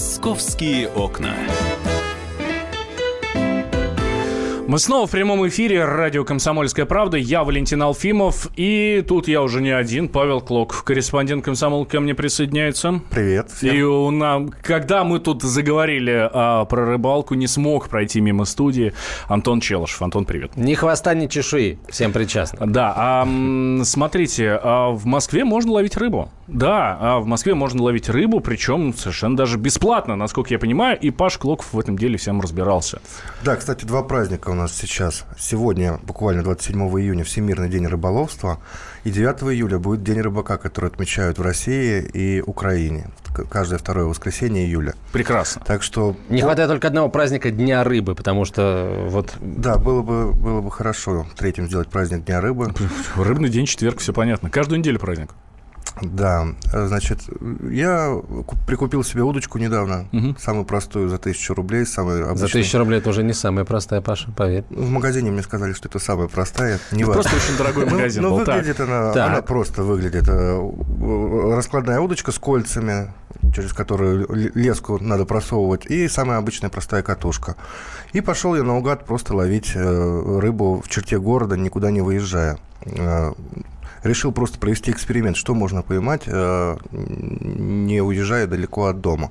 Московские окна. Мы снова в прямом эфире радио «Комсомольская правда». Я Валентин Алфимов. И тут я уже не один. Павел Клок, корреспондент «Комсомол» ко мне присоединяется. Привет всем. И у нас, когда мы тут заговорили а, про рыбалку, не смог пройти мимо студии Антон Челышев. Антон, привет. Ни хвоста, ни чешуи. Всем причастно. Да, а, смотрите, а в Москве можно ловить рыбу. Да, а в Москве можно ловить рыбу, причем совершенно даже бесплатно, насколько я понимаю. И Паш Клоков в этом деле всем разбирался. Да, кстати, два праздника у нас сейчас. Сегодня, буквально 27 июня, Всемирный день рыболовства. И 9 июля будет День рыбака, который отмечают в России и Украине. Каждое второе воскресенье июля. Прекрасно. Так что... Не хватает только одного праздника Дня рыбы, потому что вот... Да, было бы, было бы хорошо третьим сделать праздник Дня рыбы. Рыбный день, четверг, все понятно. Каждую неделю праздник. Да, значит, я прикупил себе удочку недавно, угу. самую простую за тысячу рублей, самую обычную. За тысячу рублей это уже не самая простая, Паша, поверь. В магазине мне сказали, что это самая простая. Не просто очень дорогой ну, магазин Но, ну, выглядит она, она просто выглядит. Э, раскладная удочка с кольцами, через которую леску надо просовывать, и самая обычная простая катушка. И пошел я наугад просто ловить э, рыбу в черте города, никуда не выезжая э, решил просто провести эксперимент, что можно поймать, э, не уезжая далеко от дома.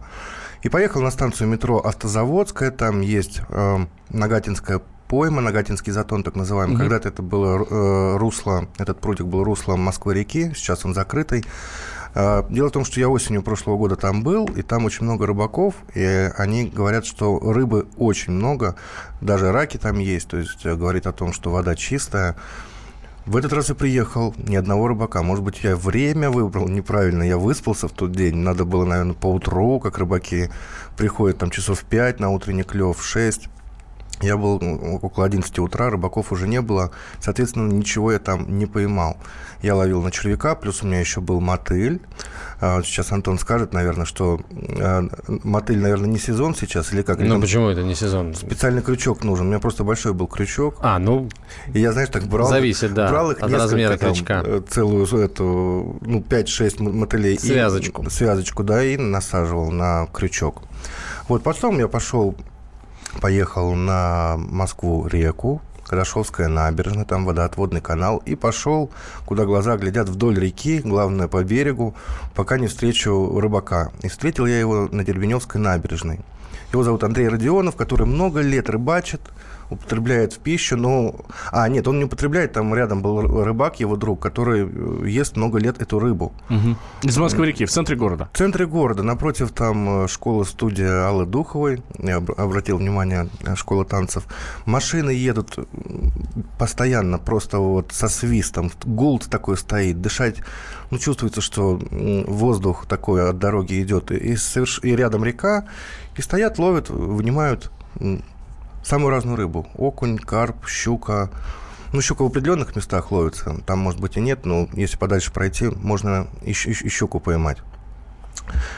И поехал на станцию метро Автозаводская, там есть э, Нагатинская пойма, Нагатинский затон, так называемый. Угу. Когда-то это было э, русло, этот прудик был руслом Москвы-реки, сейчас он закрытый. Дело в том, что я осенью прошлого года там был, и там очень много рыбаков, и они говорят, что рыбы очень много, даже раки там есть, то есть говорит о том, что вода чистая. В этот раз я приехал, ни одного рыбака. Может быть, я время выбрал неправильно, я выспался в тот день. Надо было, наверное, по утру, как рыбаки приходят там часов 5 на утренний клев, 6. Я был ну, около 11 утра, рыбаков уже не было, соответственно, ничего я там не поймал. Я ловил на червяка, плюс у меня еще был мотыль. А, сейчас Антон скажет, наверное, что а, мотыль, наверное, не сезон сейчас, или как? Ну, там почему это не сезон? Специальный крючок нужен. У меня просто большой был крючок. А, ну... И я, знаешь, так брал... Зависит, да, брал их от размера там, крючка. Э, целую эту, ну, 5-6 мотылей. Связочку. И, связочку, да, и насаживал на крючок. Вот потом я пошел поехал на Москву-реку, Кадашовская набережная, там водоотводный канал, и пошел, куда глаза глядят, вдоль реки, главное, по берегу, пока не встречу рыбака. И встретил я его на Дербеневской набережной. Его зовут Андрей Родионов, который много лет рыбачит, употребляет в пищу, но... А, нет, он не употребляет, там рядом был рыбак, его друг, который э, ест много лет эту рыбу. Угу. Из Москвы-реки, в центре города? В центре города, напротив там э, школа-студия Аллы Духовой, я обратил внимание, э, школа танцев. Машины едут постоянно, просто вот со свистом, гул такой стоит, дышать ну, чувствуется, что воздух такой от дороги идет, и, соверш... и рядом река, и стоят, ловят, вынимают самую разную рыбу. Окунь, карп, щука. Ну, щука в определенных местах ловится. Там, может быть, и нет, но если подальше пройти, можно и, и, и щуку поймать.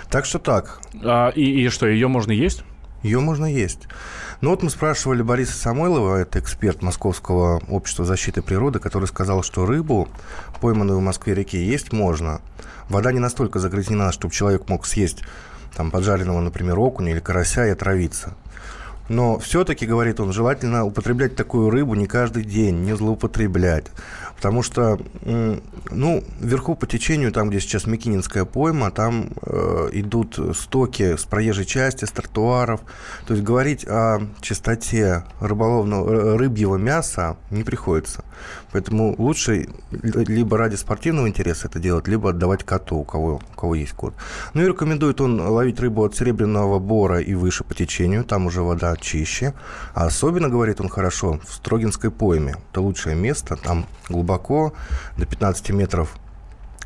Так что так. А, и, и что, ее можно есть? Ее можно есть. Ну вот мы спрашивали Бориса Самойлова, это эксперт Московского общества защиты природы, который сказал, что рыбу, пойманную в Москве-реке, есть можно. Вода не настолько загрязнена, чтобы человек мог съесть там, поджаренного, например, окуня или карася и отравиться. Но все-таки, говорит он, желательно употреблять такую рыбу не каждый день, не злоупотреблять. Потому что, ну, вверху по течению, там, где сейчас Микининская пойма, там э, идут стоки с проезжей части, с тротуаров. То есть говорить о чистоте рыболовного, э, рыбьего мяса не приходится. Поэтому лучше либо ради спортивного интереса это делать, либо отдавать коту, у кого, у кого есть кот. Ну и рекомендует он ловить рыбу от серебряного бора и выше по течению, там уже вода чище. А особенно, говорит он хорошо, в Строгинской пойме. Это лучшее место, там глубоко до 15 метров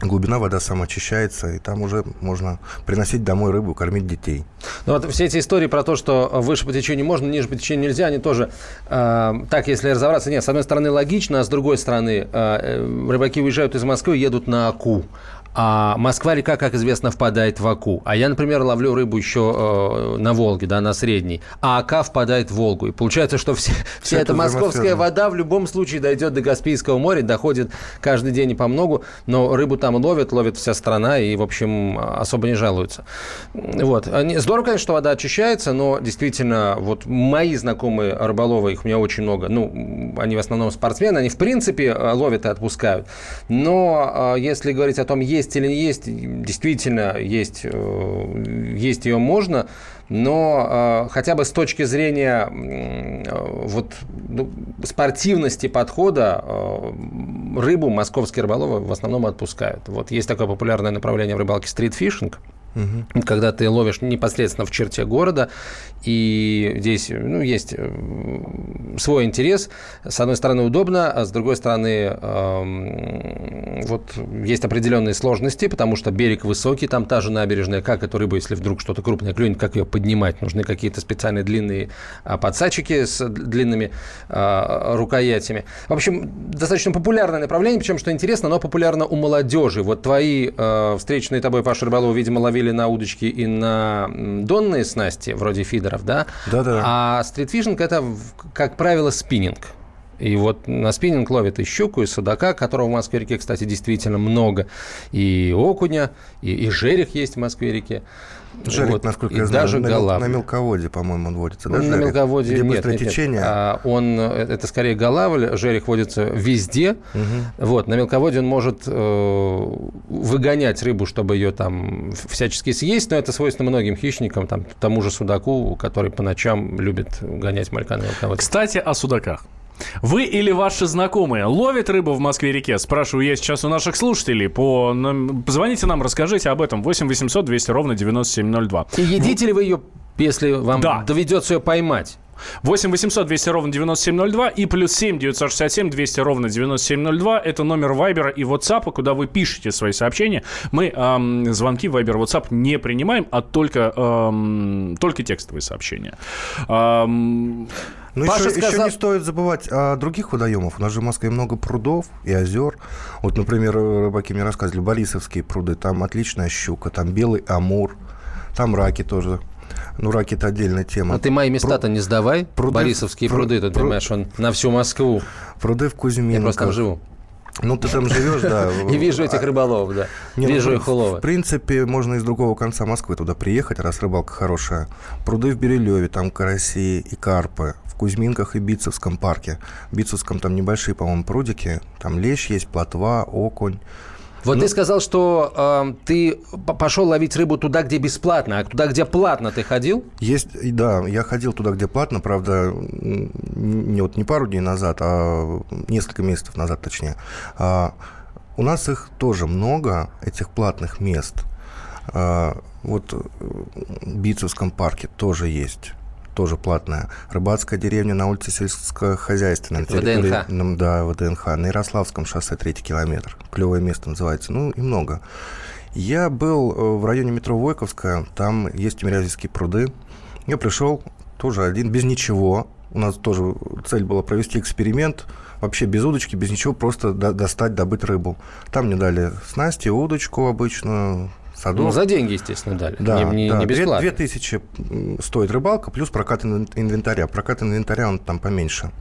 глубина, вода самоочищается, и там уже можно приносить домой рыбу, кормить детей. Ну вот все эти истории про то, что выше по течению можно, ниже по течению нельзя, они тоже, э, так, если разобраться, нет, с одной стороны логично, а с другой стороны, э, рыбаки уезжают из Москвы, едут на Аку. А Москва-река, как известно, впадает в Аку. А я, например, ловлю рыбу еще э, на Волге, да, на Средней. А Ака впадает в Волгу. И получается, что все, вся эта московская вода в любом случае дойдет до Каспийского моря, доходит каждый день и по многу. Но рыбу там ловят, ловит вся страна и, в общем, особо не жалуются. Вот. Здорово, конечно, что вода очищается, но действительно, вот мои знакомые рыболовы, их у меня очень много, ну, они в основном спортсмены, они в принципе ловят и отпускают. Но а, если говорить о том, есть или не есть, действительно есть, э, есть ее можно, но э, хотя бы с точки зрения э, вот, ну, спортивности подхода рыбу московские рыболовы в основном отпускают. Вот есть такое популярное направление в рыбалке стритфишинг – Угу. Когда ты ловишь непосредственно в черте города, и здесь ну, есть э, свой интерес. С одной стороны, удобно, а с другой стороны, э, вот есть определенные сложности, потому что берег высокий, там та же набережная, как эту рыбу, если вдруг что-то крупное клюнет, как ее поднимать? Нужны какие-то специальные длинные а, подсачики с длинными а, рукоятями. В общем, достаточно популярное направление, причем, что интересно, оно популярно у молодежи. Вот твои э, встреченные тобой, Паша Рыбалова, видимо, ловили ловили на удочки и на донные снасти, вроде фидеров, да? Да-да. А стритфишинг – это, как правило, спиннинг. И вот на спиннинг ловят и щуку, и судака, которого в Москве-реке, кстати, действительно много, и окуня, и, и жерех есть в Москве-реке. Жарик, вот, насколько я знаю, даже на, голав... на мелководье, по-моему, он водится. Да, на жарик? мелководье Где нет, нет, течение? Нет. А, он, это скорее голавль, жерех водится везде. Угу. Вот, на мелководье он может э, выгонять рыбу, чтобы ее там всячески съесть, но это свойственно многим хищникам, там, тому же судаку, который по ночам любит гонять малька на мелководье. Кстати, о судаках. Вы или ваши знакомые ловят рыбу в Москве-реке? Спрашиваю я сейчас у наших слушателей. По... Позвоните нам, расскажите об этом. 8 800 200 ровно 9702. И едите ли вы ее, если вам да. доведется ее поймать? 8 800 200 ровно 9702 и плюс 7 967 200 ровно 9702. Это номер Вайбера и WhatsApp, куда вы пишете свои сообщения. Мы эм, звонки Вайбер, WhatsApp не принимаем, а только, эм, только текстовые сообщения. Эм, ну, еще, сказал... еще не стоит забывать о других водоемах. У нас же в Москве много прудов и озер. Вот, например, рыбаки мне рассказывали, Борисовские пруды, там отличная щука, там белый амур, там раки тоже ну, раки – это отдельная тема. А ты мои места-то не сдавай. Пруды, Борисовские пруд, пруды, ты пруд, понимаешь, он на всю Москву. Пруды в Кузьминках. Я просто там живу. Ну, ты там живешь, да. Не вижу этих рыболовов, да. Не, вижу ну, их уловы. В принципе, можно из другого конца Москвы туда приехать, раз рыбалка хорошая. Пруды в Берилеве, там караси и карпы. В Кузьминках и Битцевском парке. В Битцевском там небольшие, по-моему, прудики. Там лещ есть, плотва, окунь. Вот ну, ты сказал, что э, ты пошел ловить рыбу туда, где бесплатно, а туда, где платно, ты ходил? Есть, да, я ходил туда, где платно, правда, не, вот не пару дней назад, а несколько месяцев назад, точнее. А, у нас их тоже много, этих платных мест. А, вот в Битцевском парке тоже есть тоже платная. Рыбацкая деревня на улице сельскохозяйственной. ВДНХ. Да, ВДНХ. На Ярославском шоссе третий километр. Клевое место называется. Ну, и много. Я был э, в районе метро Войковская. Там есть Тимирязевские пруды. Я пришел тоже один, без ничего. У нас тоже цель была провести эксперимент. Вообще без удочки, без ничего, просто достать, добыть рыбу. Там мне дали снасти, удочку обычную, садов. Ну, за деньги, естественно, дали. Да, не, не, да. не бесплатно. 2000 стоит рыбалка, плюс прокат инвентаря. Прокат инвентаря, он там поменьше.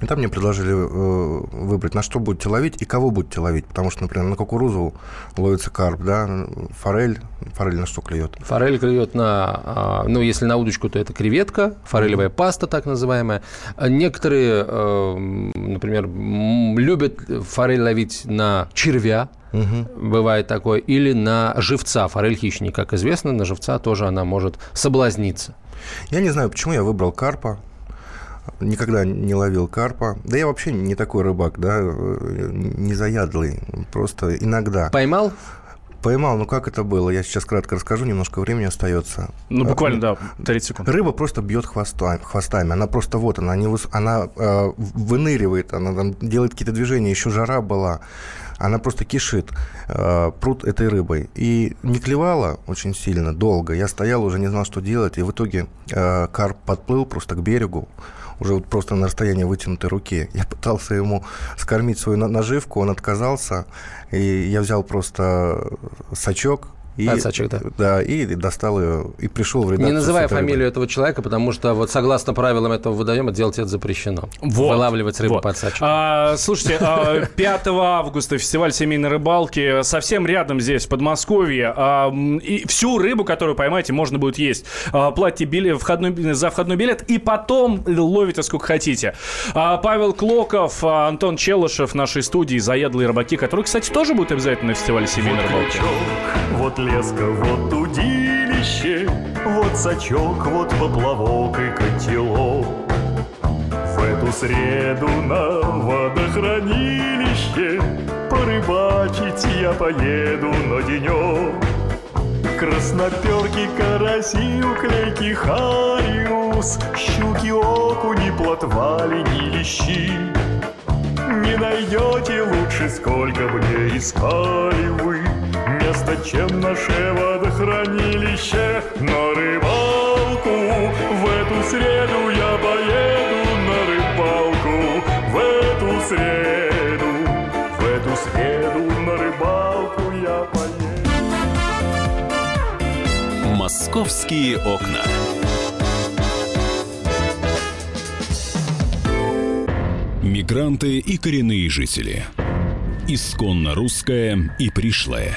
И там мне предложили э, выбрать, на что будете ловить и кого будете ловить. Потому что, например, на кукурузу ловится карп, да, форель. Форель на что клюет? Форель клюет на, а, ну, если на удочку, то это креветка, форелевая паста, так называемая. Некоторые, э, например, любят форель ловить на червя, Угу. Бывает такое. Или на живца, форель хищник. Как известно, на живца тоже она может соблазниться. Я не знаю, почему я выбрал карпа. Никогда не ловил карпа. Да я вообще не такой рыбак, да, не заядлый. Просто иногда. Поймал? Поймал, ну как это было? Я сейчас кратко расскажу, немножко времени остается. Ну, буквально, да, 30 секунд. Рыба просто бьет хвостами, хвостами. Она просто вот, она, не, она э, выныривает, она там делает какие-то движения, еще жара была она просто кишит э, пруд этой рыбой. И не клевала очень сильно, долго. Я стоял, уже не знал, что делать. И в итоге э, карп подплыл просто к берегу. Уже вот просто на расстоянии вытянутой руки. Я пытался ему скормить свою наживку, он отказался, и я взял просто сачок, и, Отсачек, да. Да, и достал ее, и пришел в редакцию. Не называя фамилию этого человека, потому что вот согласно правилам этого водоема делать это запрещено. Вот. Вылавливать рыбу вот. под сачек. А, слушайте, 5 а, августа фестиваль семейной рыбалки совсем рядом здесь, в Подмосковье. А, и всю рыбу, которую поймаете, можно будет есть. А, платите билет, входной, за входной билет и потом ловите сколько хотите. Павел Клоков, Антон Челышев нашей студии «Заядлые рыбаки», которые, кстати, тоже будут обязательно на фестивале семейной рыбалки. Вот леска, вот удилище, вот сачок, вот поплавок и котелок. В эту среду на водохранилище порыбачить я поеду на денек. Красноперки, караси, уклейки, хариус, Щуки, окуни, плотвали, не лещи. Не найдете лучше, сколько бы не искали вы место, чем наше водохранилище. На рыбалку в эту среду я поеду на рыбалку В эту среду, в эту среду на рыбалку я поеду. Московские окна. Мигранты и коренные жители – исконно русское и пришлое.